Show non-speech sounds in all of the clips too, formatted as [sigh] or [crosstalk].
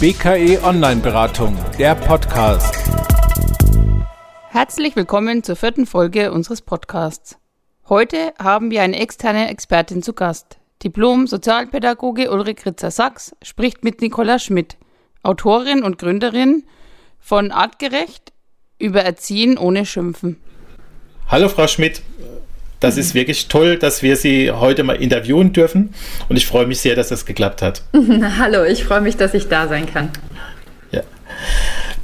BKE Online Beratung, der Podcast. Herzlich willkommen zur vierten Folge unseres Podcasts. Heute haben wir eine externe Expertin zu Gast. Diplom-Sozialpädagoge Ulrike Ritzer-Sachs spricht mit Nicola Schmidt, Autorin und Gründerin von Artgerecht über Erziehen ohne Schimpfen. Hallo Frau Schmidt, das ist wirklich toll, dass wir Sie heute mal interviewen dürfen und ich freue mich sehr, dass das geklappt hat. [laughs] Hallo, ich freue mich, dass ich da sein kann. Ja,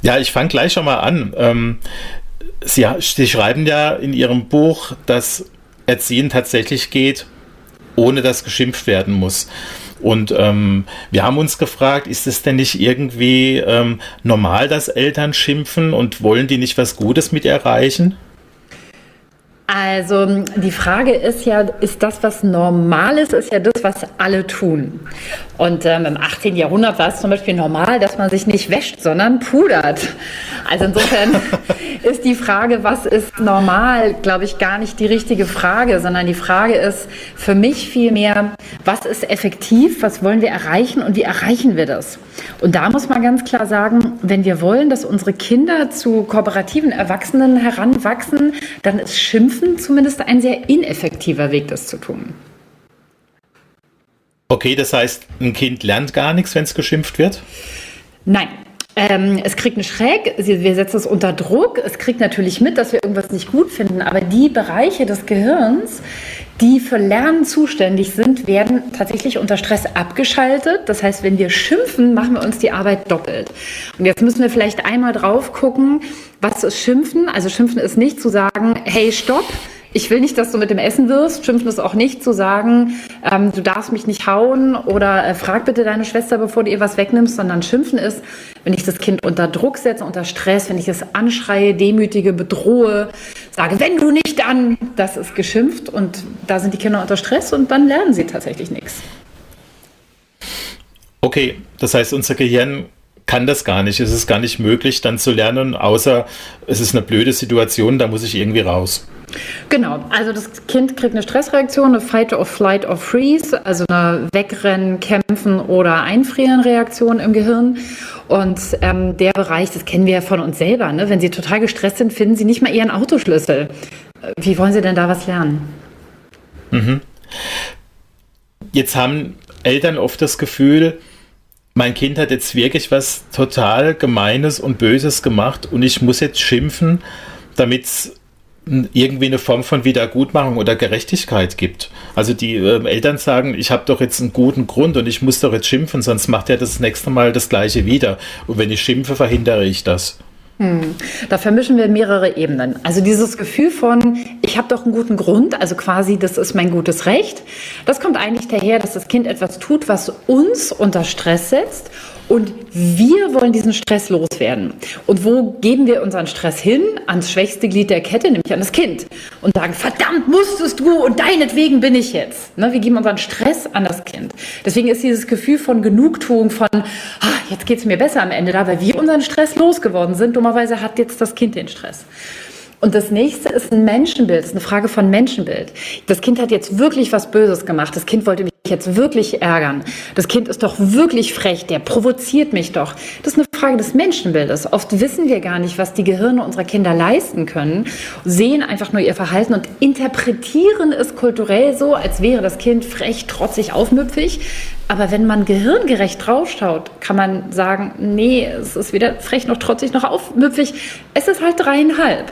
ja ich fange gleich schon mal an. Ähm, Sie, Sie schreiben ja in Ihrem Buch, dass Erziehen tatsächlich geht, ohne dass geschimpft werden muss. Und ähm, wir haben uns gefragt, ist es denn nicht irgendwie ähm, normal, dass Eltern schimpfen und wollen die nicht was Gutes mit erreichen? Also die Frage ist ja, ist das, was normal ist, ist ja das, was alle tun. Und ähm, im 18. Jahrhundert war es zum Beispiel normal, dass man sich nicht wäscht, sondern pudert. Also insofern [laughs] ist die Frage, was ist normal, glaube ich, gar nicht die richtige Frage, sondern die Frage ist für mich vielmehr, was ist effektiv, was wollen wir erreichen und wie erreichen wir das? Und da muss man ganz klar sagen, wenn wir wollen, dass unsere Kinder zu kooperativen Erwachsenen heranwachsen, dann ist Schimpfen zumindest ein sehr ineffektiver Weg, das zu tun. Okay, das heißt, ein Kind lernt gar nichts, wenn es geschimpft wird? Nein. Ähm, es kriegt einen Schreck, wir setzen es unter Druck, es kriegt natürlich mit, dass wir irgendwas nicht gut finden, aber die Bereiche des Gehirns, die für Lernen zuständig sind, werden tatsächlich unter Stress abgeschaltet. Das heißt, wenn wir schimpfen, machen wir uns die Arbeit doppelt. Und jetzt müssen wir vielleicht einmal drauf gucken, was ist Schimpfen? Also Schimpfen ist nicht zu sagen, hey, stopp, ich will nicht, dass du mit dem Essen wirst. Schimpfen ist auch nicht zu sagen, ähm, du darfst mich nicht hauen oder äh, frag bitte deine Schwester, bevor du ihr was wegnimmst, sondern Schimpfen ist, wenn ich das Kind unter Druck setze, unter Stress, wenn ich es anschreie, demütige, bedrohe, sage, wenn du nicht dann, das ist geschimpft und da sind die Kinder unter Stress und dann lernen sie tatsächlich nichts. Okay, das heißt, unser Gehirn kann das gar nicht. Es ist gar nicht möglich, dann zu lernen, außer es ist eine blöde Situation, da muss ich irgendwie raus. Genau, also das Kind kriegt eine Stressreaktion, eine Fight or Flight or Freeze, also eine Wegrennen, Kämpfen oder Einfrieren-Reaktion im Gehirn. Und ähm, der Bereich, das kennen wir ja von uns selber, ne? wenn Sie total gestresst sind, finden Sie nicht mal Ihren Autoschlüssel. Wie wollen Sie denn da was lernen? Mhm. Jetzt haben Eltern oft das Gefühl, mein Kind hat jetzt wirklich was total Gemeines und Böses gemacht und ich muss jetzt schimpfen, damit es irgendwie eine Form von Wiedergutmachung oder Gerechtigkeit gibt. Also die äh, Eltern sagen, ich habe doch jetzt einen guten Grund und ich muss doch jetzt schimpfen, sonst macht er das nächste Mal das gleiche wieder. Und wenn ich schimpfe, verhindere ich das. Hm. Da vermischen wir mehrere Ebenen. Also dieses Gefühl von, ich habe doch einen guten Grund, also quasi, das ist mein gutes Recht, das kommt eigentlich daher, dass das Kind etwas tut, was uns unter Stress setzt und wir wollen diesen Stress loswerden. Und wo geben wir unseren Stress hin? Ans schwächste Glied der Kette, nämlich an das Kind. Und sagen, verdammt musstest du und deinetwegen bin ich jetzt. Ne, wir geben unseren Stress an das Kind. Deswegen ist dieses Gefühl von Genugtuung, von ah, jetzt geht es mir besser am Ende da, weil wir unseren Stress losgeworden sind. Dummerweise hat jetzt das Kind den Stress. Und das nächste ist ein Menschenbild, das ist eine Frage von Menschenbild. Das Kind hat jetzt wirklich was Böses gemacht. Das Kind wollte mich jetzt wirklich ärgern. Das Kind ist doch wirklich frech, der provoziert mich doch. Das ist eine Frage des Menschenbildes. Oft wissen wir gar nicht, was die Gehirne unserer Kinder leisten können, sehen einfach nur ihr Verhalten und interpretieren es kulturell so, als wäre das Kind frech, trotzig, aufmüpfig. Aber wenn man gehirngerecht draufschaut, kann man sagen, nee, es ist weder frech noch trotzig noch aufmüpfig. Es ist halt dreieinhalb.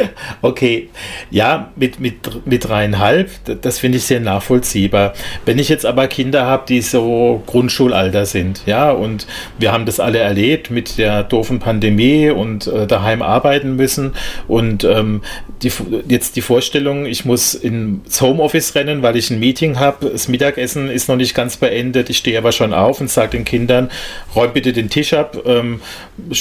[laughs] okay, ja, mit, mit, mit dreieinhalb, das finde ich sehr nachvollziehbar. Wenn ich jetzt aber Kinder habe, die so Grundschulalter sind, ja, und wir haben das alle erlebt mit der doofen Pandemie und äh, daheim arbeiten müssen und ähm, die, jetzt die Vorstellung, ich muss ins Homeoffice rennen, weil ich ein Meeting habe, das Mittagessen ist noch nicht ganz beendet, ich stehe aber schon auf und sage den Kindern, räumt bitte den Tisch ab, ähm,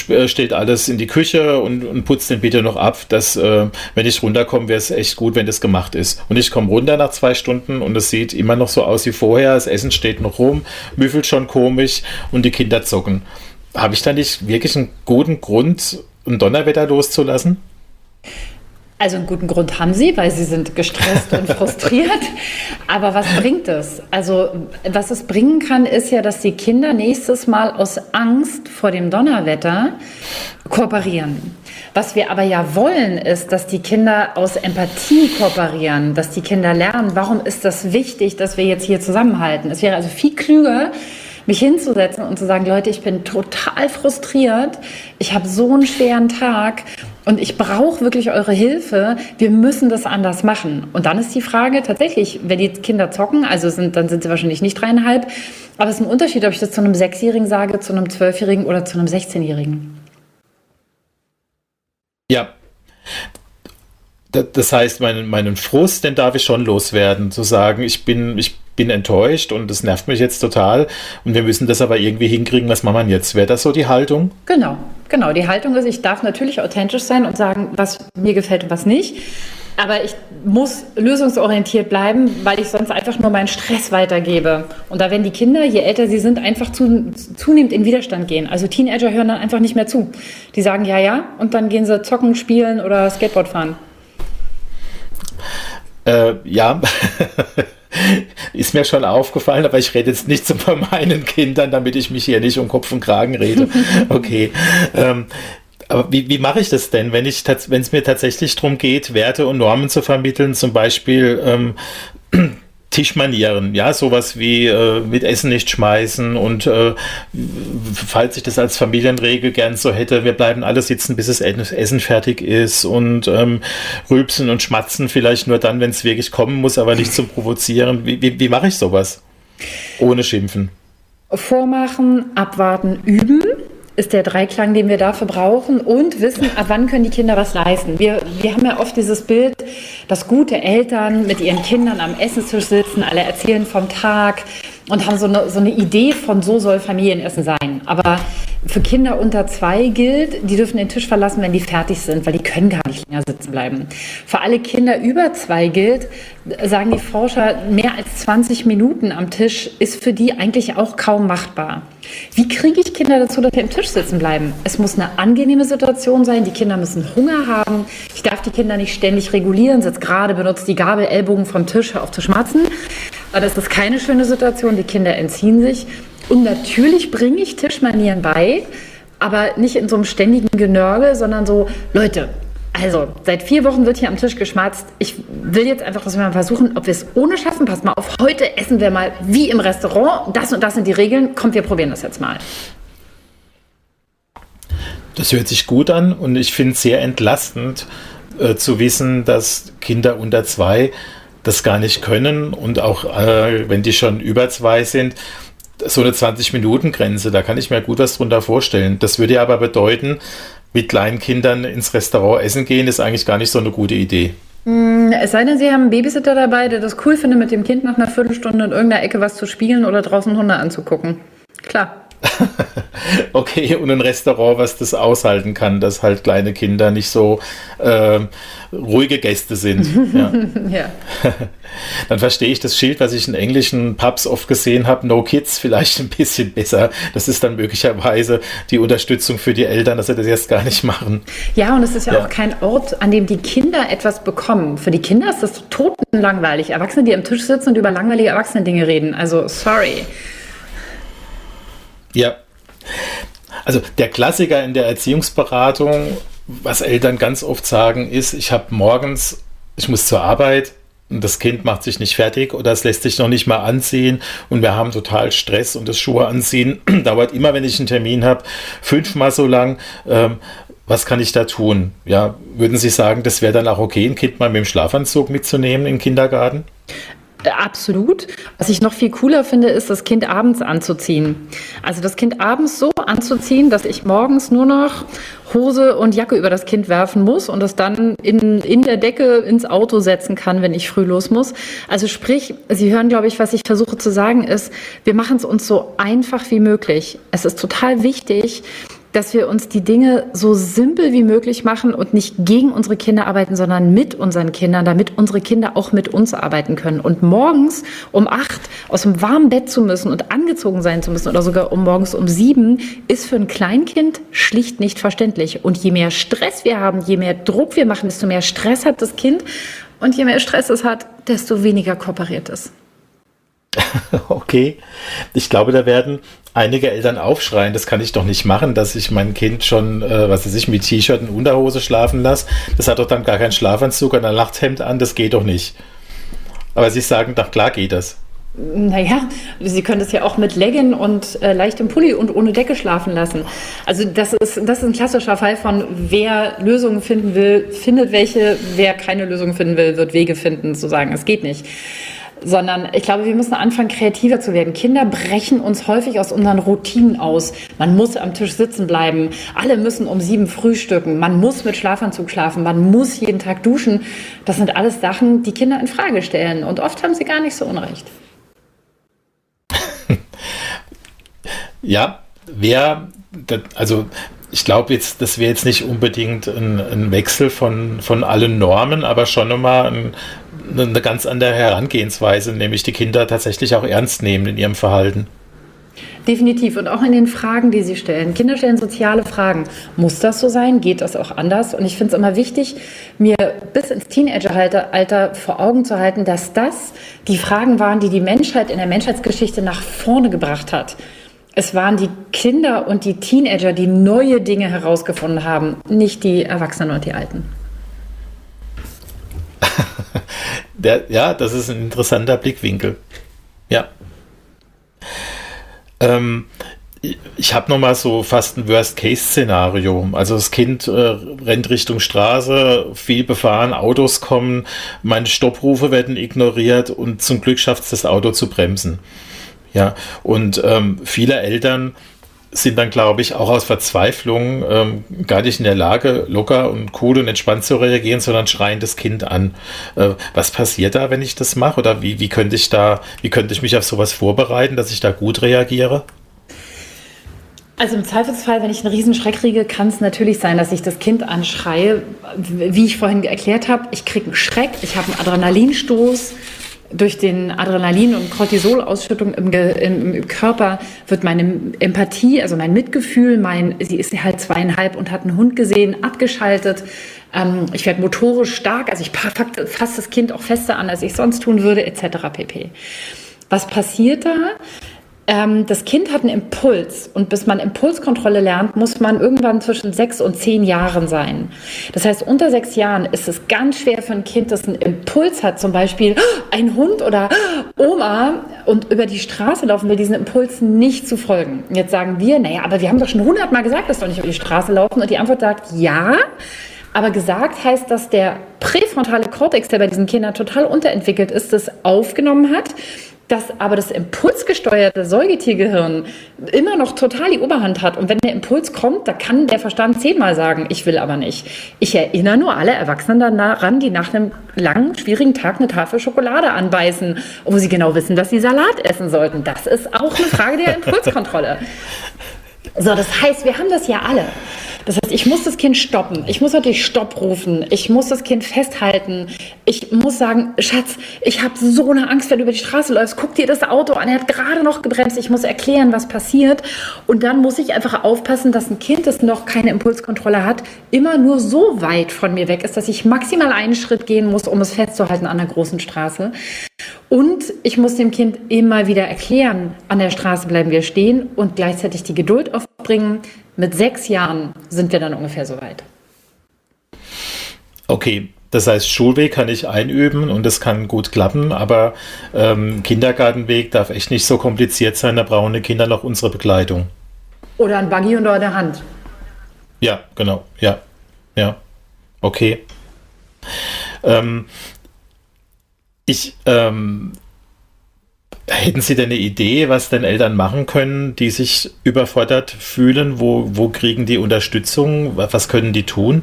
äh, stellt alles in die Küche und, und putzt den bitte noch ab, dass äh, wenn ich runterkomme, wäre es echt gut, wenn das gemacht ist. Und ich komme runter nach zwei Stunden und es sieht immer noch so aus wie vorher. Das Essen steht noch rum, müffelt schon komisch und die Kinder zocken. Habe ich da nicht wirklich einen guten Grund, ein Donnerwetter loszulassen? Also einen guten Grund haben sie, weil sie sind gestresst und [laughs] frustriert. Aber was bringt es? Also was es bringen kann, ist ja, dass die Kinder nächstes Mal aus Angst vor dem Donnerwetter kooperieren. Was wir aber ja wollen, ist, dass die Kinder aus Empathie kooperieren, dass die Kinder lernen, warum ist das wichtig, dass wir jetzt hier zusammenhalten. Es wäre also viel klüger, mich hinzusetzen und zu sagen, Leute, ich bin total frustriert, ich habe so einen schweren Tag und ich brauche wirklich eure Hilfe. Wir müssen das anders machen. Und dann ist die Frage tatsächlich, wenn die Kinder zocken, also sind, dann sind sie wahrscheinlich nicht dreieinhalb, aber es ist ein Unterschied, ob ich das zu einem Sechsjährigen sage, zu einem Zwölfjährigen oder zu einem Sechzehnjährigen. Ja. Das heißt, meinen, meinen Frust, den darf ich schon loswerden, zu sagen, ich bin, ich bin enttäuscht und das nervt mich jetzt total und wir müssen das aber irgendwie hinkriegen, was machen wir jetzt? Wäre das so die Haltung? Genau, genau. Die Haltung ist, ich darf natürlich authentisch sein und sagen, was mir gefällt und was nicht. Aber ich muss lösungsorientiert bleiben, weil ich sonst einfach nur meinen Stress weitergebe. Und da werden die Kinder, je älter sie sind, einfach zu, zunehmend in Widerstand gehen. Also Teenager hören dann einfach nicht mehr zu. Die sagen ja, ja, und dann gehen sie zocken, spielen oder Skateboard fahren. Äh, ja. [laughs] Ist mir schon aufgefallen, aber ich rede jetzt nicht so von meinen Kindern, damit ich mich hier nicht um Kopf und Kragen rede. [laughs] Okay. ähm, aber wie, wie mache ich das denn, wenn ich wenn es mir tatsächlich darum geht, Werte und Normen zu vermitteln, zum Beispiel ähm, Tischmanieren, ja, sowas wie äh, mit Essen nicht schmeißen und äh, falls ich das als Familienregel gern so hätte, wir bleiben alle sitzen, bis das Essen fertig ist und ähm, rülpsen und schmatzen vielleicht nur dann, wenn es wirklich kommen muss, aber nicht zum Provozieren. Wie, wie, wie mache ich sowas? Ohne Schimpfen. Vormachen, abwarten, üben ist der Dreiklang, den wir dafür brauchen und wissen, ab wann können die Kinder was leisten. Wir, wir haben ja oft dieses Bild, dass gute Eltern mit ihren Kindern am Essenstisch sitzen, alle erzählen vom Tag und haben so eine, so eine Idee von, so soll Familienessen sein. Aber für Kinder unter zwei gilt, die dürfen den Tisch verlassen, wenn die fertig sind, weil die können gar nicht länger sitzen bleiben. Für alle Kinder über zwei gilt, sagen die Forscher, mehr als 20 Minuten am Tisch ist für die eigentlich auch kaum machbar. Wie kriege ich Kinder dazu, dass sie am Tisch sitzen bleiben? Es muss eine angenehme Situation sein. Die Kinder müssen Hunger haben. Ich darf die Kinder nicht ständig regulieren. Sitzt gerade, benutzt die Gabel, Ellbogen vom Tisch, auf zu schmatzen. Aber das ist keine schöne Situation. Die Kinder entziehen sich. Und natürlich bringe ich Tischmanieren bei, aber nicht in so einem ständigen Genörgel, sondern so, Leute, also, seit vier Wochen wird hier am Tisch geschmatzt. Ich will jetzt einfach, dass wir mal versuchen, ob wir es ohne schaffen. Passt mal auf, heute essen wir mal wie im Restaurant. Das und das sind die Regeln. Kommt, wir probieren das jetzt mal. Das hört sich gut an und ich finde es sehr entlastend äh, zu wissen, dass Kinder unter zwei das gar nicht können und auch äh, wenn die schon über zwei sind, so eine 20-Minuten-Grenze, da kann ich mir gut was drunter vorstellen. Das würde ja aber bedeuten, mit kleinen Kindern ins Restaurant essen gehen, ist eigentlich gar nicht so eine gute Idee. Mm, es sei denn, Sie haben einen Babysitter dabei, der das cool findet, mit dem Kind nach einer Viertelstunde in irgendeiner Ecke was zu spielen oder draußen Hunde anzugucken. Klar. [laughs] okay, und ein Restaurant, was das aushalten kann, dass halt kleine Kinder nicht so äh, ruhige Gäste sind. [laughs] ja. ja. [laughs] Dann verstehe ich das Schild, was ich in englischen Pubs oft gesehen habe, No Kids, vielleicht ein bisschen besser. Das ist dann möglicherweise die Unterstützung für die Eltern, dass sie das jetzt gar nicht machen. Ja, und es ist ja, ja. auch kein Ort, an dem die Kinder etwas bekommen. Für die Kinder ist das totenlangweilig. Erwachsene, die am Tisch sitzen und über langweilige Erwachsene-Dinge reden. Also, sorry. Ja. Also der Klassiker in der Erziehungsberatung, was Eltern ganz oft sagen, ist, ich habe morgens, ich muss zur Arbeit und das Kind macht sich nicht fertig oder es lässt sich noch nicht mal anziehen und wir haben total Stress und das Schuhe anziehen [clears throat] dauert immer, wenn ich einen Termin habe, fünfmal so lang. Ähm, was kann ich da tun? Ja, würden Sie sagen, das wäre dann auch okay, ein Kind mal mit dem Schlafanzug mitzunehmen im Kindergarten? Absolut. Was ich noch viel cooler finde, ist, das Kind abends anzuziehen. Also das Kind abends so anzuziehen, dass ich morgens nur noch Hose und Jacke über das Kind werfen muss und das dann in, in der Decke ins Auto setzen kann, wenn ich früh los muss. Also sprich, Sie hören, glaube ich, was ich versuche zu sagen ist, wir machen es uns so einfach wie möglich. Es ist total wichtig, dass wir uns die Dinge so simpel wie möglich machen und nicht gegen unsere Kinder arbeiten, sondern mit unseren Kindern, damit unsere Kinder auch mit uns arbeiten können. Und morgens um acht aus dem warmen Bett zu müssen und angezogen sein zu müssen oder sogar um morgens um sieben ist für ein Kleinkind schlicht nicht verständlich. Und je mehr Stress wir haben, je mehr Druck wir machen, desto mehr Stress hat das Kind. Und je mehr Stress es hat, desto weniger kooperiert es. [laughs] Okay. Ich glaube, da werden einige Eltern aufschreien, das kann ich doch nicht machen, dass ich mein Kind schon, äh, was weiß ich, mit T-Shirt und Unterhose schlafen lasse. Das hat doch dann gar keinen Schlafanzug und ein Nachthemd an, das geht doch nicht. Aber sie sagen, doch klar geht das. Naja, Sie können das ja auch mit Leggen und äh, leichtem Pulli und ohne Decke schlafen lassen. Also das ist, das ist ein klassischer Fall von, wer Lösungen finden will, findet welche, wer keine Lösungen finden will, wird Wege finden, zu sagen, es geht nicht sondern ich glaube, wir müssen anfangen, kreativer zu werden. Kinder brechen uns häufig aus unseren Routinen aus. Man muss am Tisch sitzen bleiben. Alle müssen um sieben frühstücken. Man muss mit Schlafanzug schlafen. Man muss jeden Tag duschen. Das sind alles Sachen, die Kinder in Frage stellen. Und oft haben sie gar nicht so unrecht. [laughs] ja, wer, also ich glaube jetzt, das wäre jetzt nicht unbedingt ein, ein, Wechsel von, von allen Normen, aber schon nochmal ein, eine ganz andere Herangehensweise, nämlich die Kinder tatsächlich auch ernst nehmen in ihrem Verhalten. Definitiv. Und auch in den Fragen, die sie stellen. Kinder stellen soziale Fragen. Muss das so sein? Geht das auch anders? Und ich finde es immer wichtig, mir bis ins Teenageralter vor Augen zu halten, dass das die Fragen waren, die die Menschheit in der Menschheitsgeschichte nach vorne gebracht hat. Es waren die Kinder und die Teenager, die neue Dinge herausgefunden haben, nicht die Erwachsenen und die Alten. [laughs] Der, ja, das ist ein interessanter Blickwinkel. Ja. Ähm, ich habe noch mal so fast ein Worst-Case-Szenario. Also das Kind äh, rennt Richtung Straße, viel befahren, Autos kommen, meine Stopprufe werden ignoriert und zum Glück schafft es das Auto zu bremsen. Ja, und ähm, viele Eltern sind dann, glaube ich, auch aus Verzweiflung ähm, gar nicht in der Lage, locker und cool und entspannt zu reagieren, sondern schreien das Kind an. Äh, was passiert da, wenn ich das mache? Oder wie, wie könnte ich da, wie könnte ich mich auf sowas vorbereiten, dass ich da gut reagiere? Also im Zweifelsfall, wenn ich einen Riesenschreck kriege, kann es natürlich sein, dass ich das Kind anschreie. Wie ich vorhin erklärt habe, ich kriege einen Schreck, ich habe einen Adrenalinstoß durch den Adrenalin- und Cortisolausschüttung im, im, im, Körper wird meine Empathie, also mein Mitgefühl, mein, sie ist halt zweieinhalb und hat einen Hund gesehen, abgeschaltet. Ähm, ich werde motorisch stark, also ich fasse das Kind auch fester an, als ich sonst tun würde, etc. pp. Was passiert da? Ähm, das Kind hat einen Impuls und bis man Impulskontrolle lernt, muss man irgendwann zwischen sechs und zehn Jahren sein. Das heißt, unter sechs Jahren ist es ganz schwer für ein Kind, das einen Impuls hat, zum Beispiel ein Hund oder Oma und über die Straße laufen will, diesen Impulsen nicht zu folgen. Jetzt sagen wir, naja, aber wir haben doch schon hundertmal gesagt, dass wir nicht über die Straße laufen und die Antwort sagt, ja, aber gesagt heißt, dass der präfrontale Kortex, der bei diesen Kindern total unterentwickelt ist, das aufgenommen hat dass aber das impulsgesteuerte Säugetiergehirn immer noch total die Oberhand hat. Und wenn der Impuls kommt, da kann der Verstand zehnmal sagen, ich will aber nicht. Ich erinnere nur alle Erwachsenen daran, die nach einem langen, schwierigen Tag eine Tafel Schokolade anbeißen, wo sie genau wissen, dass sie Salat essen sollten. Das ist auch eine Frage der [laughs] Impulskontrolle. So, das heißt, wir haben das ja alle. Das heißt, ich muss das Kind stoppen. Ich muss natürlich Stopp rufen. Ich muss das Kind festhalten. Ich muss sagen, Schatz, ich habe so eine Angst, wenn du über die Straße läufst. Guck dir das Auto an. Er hat gerade noch gebremst. Ich muss erklären, was passiert. Und dann muss ich einfach aufpassen, dass ein Kind, das noch keine Impulskontrolle hat, immer nur so weit von mir weg ist, dass ich maximal einen Schritt gehen muss, um es festzuhalten an der großen Straße. Und ich muss dem Kind immer wieder erklären, an der Straße bleiben wir stehen und gleichzeitig die Geduld aufbringen. Mit sechs Jahren sind wir dann ungefähr so weit. Okay, das heißt, Schulweg kann ich einüben und das kann gut klappen, aber ähm, Kindergartenweg darf echt nicht so kompliziert sein, da brauchen die Kinder noch unsere Begleitung. Oder ein Buggy unter der Hand. Ja, genau, ja, ja, okay. Ähm, ich, ähm, hätten Sie denn eine Idee, was denn Eltern machen können, die sich überfordert fühlen? Wo, wo kriegen die Unterstützung? Was können die tun?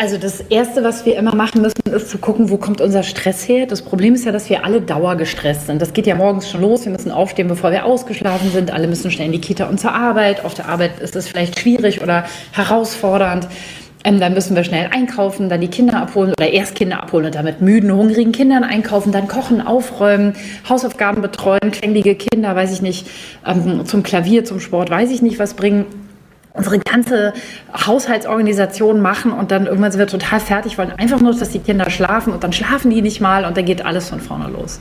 Also das Erste, was wir immer machen müssen, ist zu gucken, wo kommt unser Stress her. Das Problem ist ja, dass wir alle dauergestresst sind. Das geht ja morgens schon los. Wir müssen aufstehen, bevor wir ausgeschlafen sind. Alle müssen schnell in die Kita und zur Arbeit. Auf der Arbeit ist es vielleicht schwierig oder herausfordernd. Ähm, dann müssen wir schnell einkaufen, dann die Kinder abholen oder erst Kinder abholen und damit müden, hungrigen Kindern einkaufen, dann kochen, aufräumen, Hausaufgaben betreuen, quengelige Kinder, weiß ich nicht, ähm, zum Klavier, zum Sport, weiß ich nicht was bringen unsere ganze Haushaltsorganisation machen und dann irgendwann sind wir total fertig, wollen einfach nur, dass die Kinder schlafen und dann schlafen die nicht mal und dann geht alles von vorne los.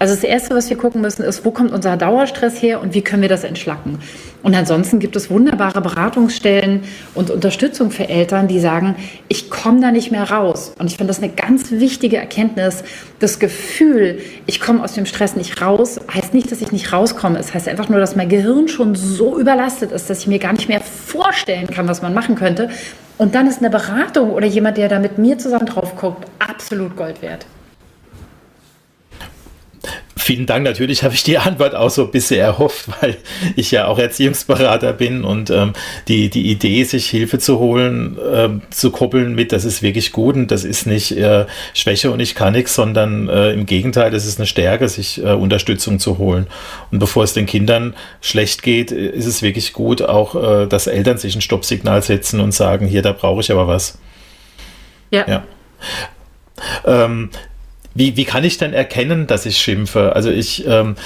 Also das Erste, was wir gucken müssen, ist, wo kommt unser Dauerstress her und wie können wir das entschlacken? Und ansonsten gibt es wunderbare Beratungsstellen und Unterstützung für Eltern, die sagen, ich komme da nicht mehr raus. Und ich finde das eine ganz wichtige Erkenntnis. Das Gefühl, ich komme aus dem Stress nicht raus, heißt nicht, dass ich nicht rauskomme. Es heißt einfach nur, dass mein Gehirn schon so überlastet ist, dass ich mir gar nicht mehr vorstellen kann, was man machen könnte. Und dann ist eine Beratung oder jemand, der da mit mir zusammen drauf guckt, absolut Gold wert. Vielen Dank. Natürlich habe ich die Antwort auch so ein bisschen erhofft, [laughs] weil ich ja auch Erziehungsberater bin und ähm, die, die Idee, sich Hilfe zu holen, ähm, zu koppeln mit, das ist wirklich gut und das ist nicht äh, Schwäche und ich kann nichts, sondern äh, im Gegenteil, das ist eine Stärke, sich äh, Unterstützung zu holen. Und bevor es den Kindern schlecht geht, ist es wirklich gut, auch, äh, dass Eltern sich ein Stoppsignal setzen und sagen, hier, da brauche ich aber was. Ja. ja. Ähm, wie, wie kann ich denn erkennen, dass ich schimpfe? Also ich ähm,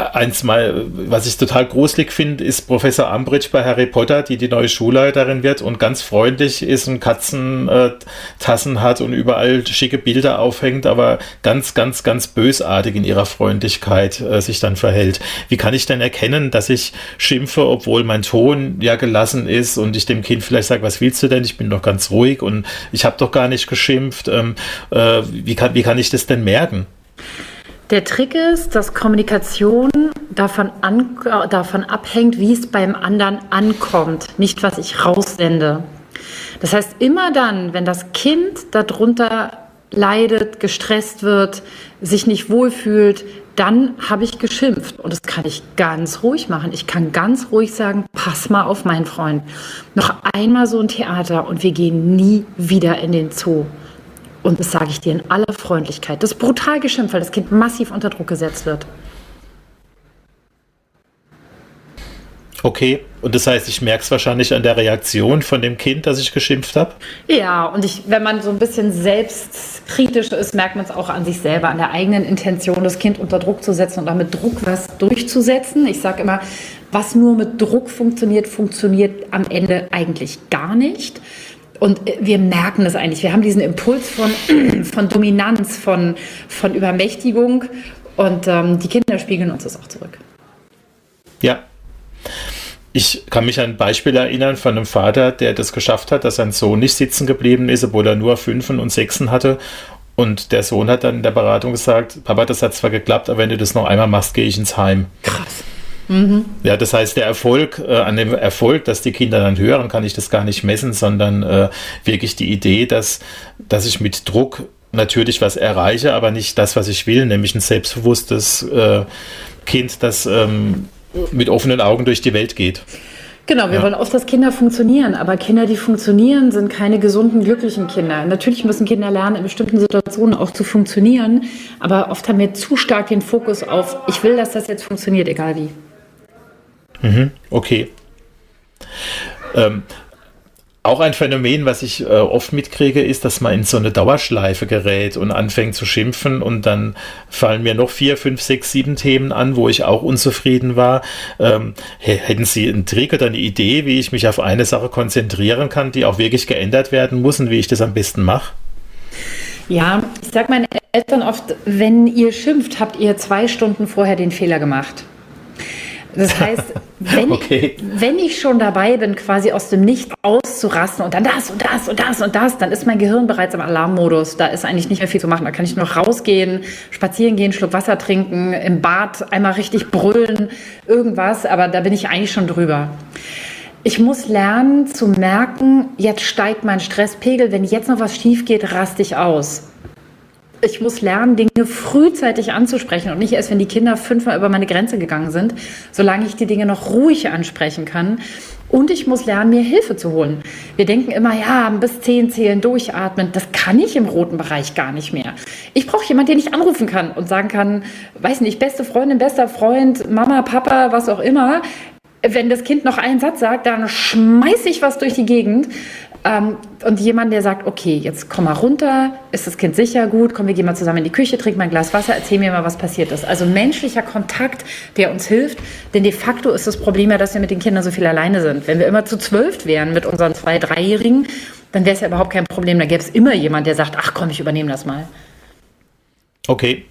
Eins mal, was ich total gruselig finde, ist Professor Umbridge bei Harry Potter, die die neue Schulleiterin wird und ganz freundlich ist und Katzentassen äh, hat und überall schicke Bilder aufhängt, aber ganz, ganz, ganz bösartig in ihrer Freundlichkeit äh, sich dann verhält. Wie kann ich denn erkennen, dass ich schimpfe, obwohl mein Ton ja gelassen ist und ich dem Kind vielleicht sage, was willst du denn? Ich bin doch ganz ruhig und ich habe doch gar nicht geschimpft. Ähm, äh, wie, kann, wie kann ich das denn merken? Der Trick ist, dass Kommunikation davon, an, davon abhängt, wie es beim anderen ankommt, nicht was ich raussende. Das heißt, immer dann, wenn das Kind darunter leidet, gestresst wird, sich nicht wohlfühlt, dann habe ich geschimpft. Und das kann ich ganz ruhig machen. Ich kann ganz ruhig sagen, pass mal auf meinen Freund. Noch einmal so ein Theater und wir gehen nie wieder in den Zoo. Und das sage ich dir in aller Freundlichkeit. Das ist brutal geschimpft, weil das Kind massiv unter Druck gesetzt wird. Okay, und das heißt, ich merke es wahrscheinlich an der Reaktion von dem Kind, dass ich geschimpft habe? Ja, und ich, wenn man so ein bisschen selbstkritisch ist, merkt man es auch an sich selber, an der eigenen Intention, das Kind unter Druck zu setzen und damit Druck was durchzusetzen. Ich sage immer, was nur mit Druck funktioniert, funktioniert am Ende eigentlich gar nicht. Und wir merken das eigentlich. Wir haben diesen Impuls von, [clears throat] von Dominanz, von, von Übermächtigung und ähm, die Kinder spiegeln uns das auch zurück. Ja. Ich kann mich an ein Beispiel erinnern von einem Vater, der das geschafft hat, dass sein Sohn nicht sitzen geblieben ist, obwohl er nur Fünfen und Sechsen hatte. Und der Sohn hat dann in der Beratung gesagt, Papa, das hat zwar geklappt, aber wenn du das noch einmal machst, gehe ich ins Heim. Krass. Mhm. Ja, das heißt, der Erfolg, äh, an dem Erfolg, dass die Kinder dann hören, kann ich das gar nicht messen, sondern äh, wirklich die Idee, dass, dass ich mit Druck natürlich was erreiche, aber nicht das, was ich will, nämlich ein selbstbewusstes äh, Kind, das ähm, mit offenen Augen durch die Welt geht. Genau, wir ja. wollen oft, dass Kinder funktionieren, aber Kinder, die funktionieren, sind keine gesunden, glücklichen Kinder. Natürlich müssen Kinder lernen, in bestimmten Situationen auch zu funktionieren, aber oft haben wir zu stark den Fokus auf, ich will, dass das jetzt funktioniert, egal wie. Mhm, okay. Ähm, auch ein Phänomen, was ich äh, oft mitkriege, ist, dass man in so eine Dauerschleife gerät und anfängt zu schimpfen und dann fallen mir noch vier, fünf, sechs, sieben Themen an, wo ich auch unzufrieden war. Ähm, hätten Sie einen Trick oder eine Idee, wie ich mich auf eine Sache konzentrieren kann, die auch wirklich geändert werden muss und wie ich das am besten mache? Ja, ich sage meinen Eltern oft, wenn ihr schimpft, habt ihr zwei Stunden vorher den Fehler gemacht. Das heißt, [laughs] wenn, okay. ich, wenn ich schon dabei bin, quasi aus dem Nichts auszurasten und dann das und das und das und das, dann ist mein Gehirn bereits im Alarmmodus. Da ist eigentlich nicht mehr viel zu machen. Da kann ich nur rausgehen, spazieren gehen, Schluck Wasser trinken, im Bad einmal richtig brüllen, irgendwas. Aber da bin ich eigentlich schon drüber. Ich muss lernen zu merken, jetzt steigt mein Stresspegel. Wenn jetzt noch was schief geht, raste ich aus ich muss lernen, Dinge frühzeitig anzusprechen und nicht erst, wenn die Kinder fünfmal über meine Grenze gegangen sind, solange ich die Dinge noch ruhig ansprechen kann. Und ich muss lernen, mir Hilfe zu holen. Wir denken immer, ja, bis zehn zählen, durchatmen. Das kann ich im roten Bereich gar nicht mehr. Ich brauche jemanden, den ich anrufen kann und sagen kann, weiß nicht, beste Freundin, bester Freund, Mama, Papa, was auch immer. Wenn das Kind noch einen Satz sagt, dann schmeiße ich was durch die Gegend. Ähm, und jemand, der sagt, okay, jetzt komm mal runter, ist das Kind sicher gut, komm, wir gehen mal zusammen in die Küche, trink mal ein Glas Wasser, erzähl mir mal, was passiert ist. Also menschlicher Kontakt, der uns hilft, denn de facto ist das Problem ja, dass wir mit den Kindern so viel alleine sind. Wenn wir immer zu zwölf wären mit unseren zwei, dreijährigen, dann wäre es ja überhaupt kein Problem. Da gäbe es immer jemand, der sagt, ach komm, ich übernehme das mal. Okay,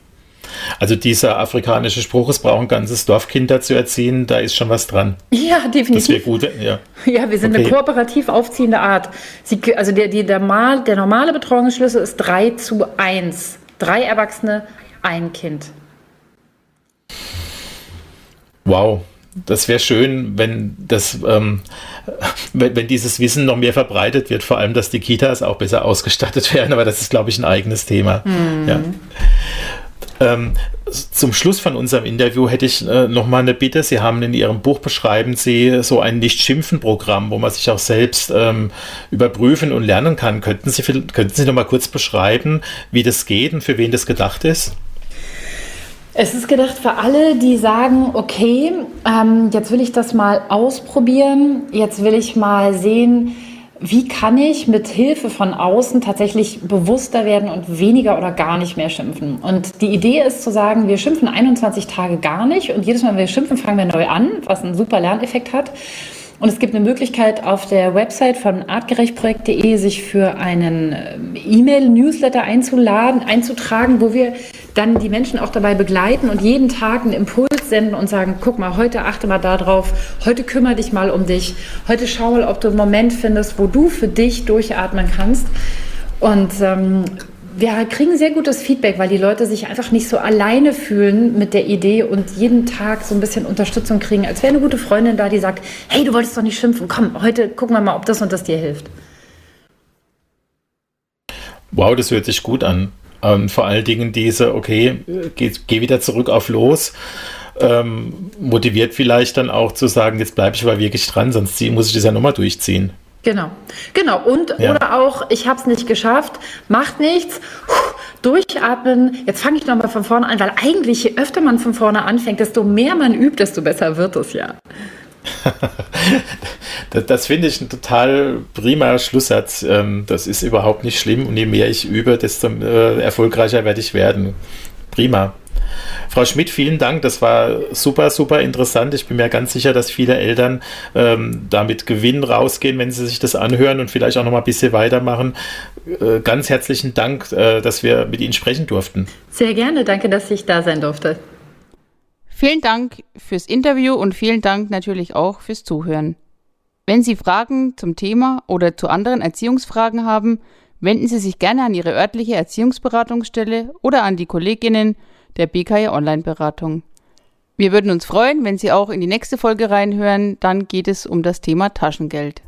also dieser afrikanische Spruch, es braucht ein ganzes Dorf Kinder zu erziehen, da ist schon was dran. Ja, definitiv. Das wäre gut, ja. Ja, wir sind okay. eine kooperativ aufziehende Art. Sie, also der, die, der, mal, der normale Betreuungsschlüssel ist 3 zu 1. Drei Erwachsene, ein Kind. Wow, das wäre schön, wenn das, ähm, wenn, wenn, dieses Wissen noch mehr verbreitet wird, vor allem, dass die Kitas auch besser ausgestattet [laughs] werden, aber das ist, glaube ich, ein eigenes Thema. Mhm. Ja. Ähm, zum Schluss von unserem Interview hätte ich äh, noch mal eine Bitte. Sie haben in Ihrem Buch beschreiben Sie so ein Nicht-Schimpfen-Programm, wo man sich auch selbst ähm, überprüfen und lernen kann. Könnten Sie, könnten Sie noch mal kurz beschreiben, wie das geht und für wen das gedacht ist? Es ist gedacht für alle, die sagen, okay, ähm, jetzt will ich das mal ausprobieren, jetzt will ich mal sehen, wie kann ich mit Hilfe von außen tatsächlich bewusster werden und weniger oder gar nicht mehr schimpfen? Und die Idee ist zu sagen, wir schimpfen 21 Tage gar nicht und jedes Mal, wenn wir schimpfen, fangen wir neu an, was einen super Lerneffekt hat. Und es gibt eine Möglichkeit auf der Website von artgerechtprojekt.de sich für einen ähm, E-Mail-Newsletter einzuladen, einzutragen, wo wir dann die Menschen auch dabei begleiten und jeden Tag einen Impuls senden und sagen, guck mal, heute achte mal darauf, heute kümmere dich mal um dich, heute schau mal, ob du einen Moment findest, wo du für dich durchatmen kannst. Und ähm, wir kriegen sehr gutes Feedback, weil die Leute sich einfach nicht so alleine fühlen mit der Idee und jeden Tag so ein bisschen Unterstützung kriegen, als wäre eine gute Freundin da, die sagt, hey, du wolltest doch nicht schimpfen, komm, heute gucken wir mal, ob das und das dir hilft. Wow, das hört sich gut an. Und vor allen Dingen diese, okay, geh, geh wieder zurück auf los. Ähm, motiviert vielleicht dann auch zu sagen, jetzt bleibe ich aber wirklich dran, sonst muss ich das ja nochmal durchziehen. Genau, genau. Und ja. oder auch, ich habe es nicht geschafft, macht nichts, durchatmen, jetzt fange ich nochmal von vorne an, weil eigentlich je öfter man von vorne anfängt, desto mehr man übt, desto besser wird es ja. [laughs] das, das finde ich ein total prima Schlusssatz. Ähm, das ist überhaupt nicht schlimm und je mehr ich übe, desto äh, erfolgreicher werde ich werden. Prima. Frau Schmidt, vielen Dank. Das war super, super interessant. Ich bin mir ganz sicher, dass viele Eltern ähm, damit Gewinn rausgehen, wenn sie sich das anhören und vielleicht auch noch mal ein bisschen weitermachen. Äh, ganz herzlichen Dank, äh, dass wir mit Ihnen sprechen durften. Sehr gerne. Danke, dass ich da sein durfte. Vielen Dank fürs Interview und vielen Dank natürlich auch fürs Zuhören. Wenn Sie Fragen zum Thema oder zu anderen Erziehungsfragen haben, wenden Sie sich gerne an Ihre örtliche Erziehungsberatungsstelle oder an die Kolleginnen der BKJ Online-Beratung. Wir würden uns freuen, wenn Sie auch in die nächste Folge reinhören. Dann geht es um das Thema Taschengeld.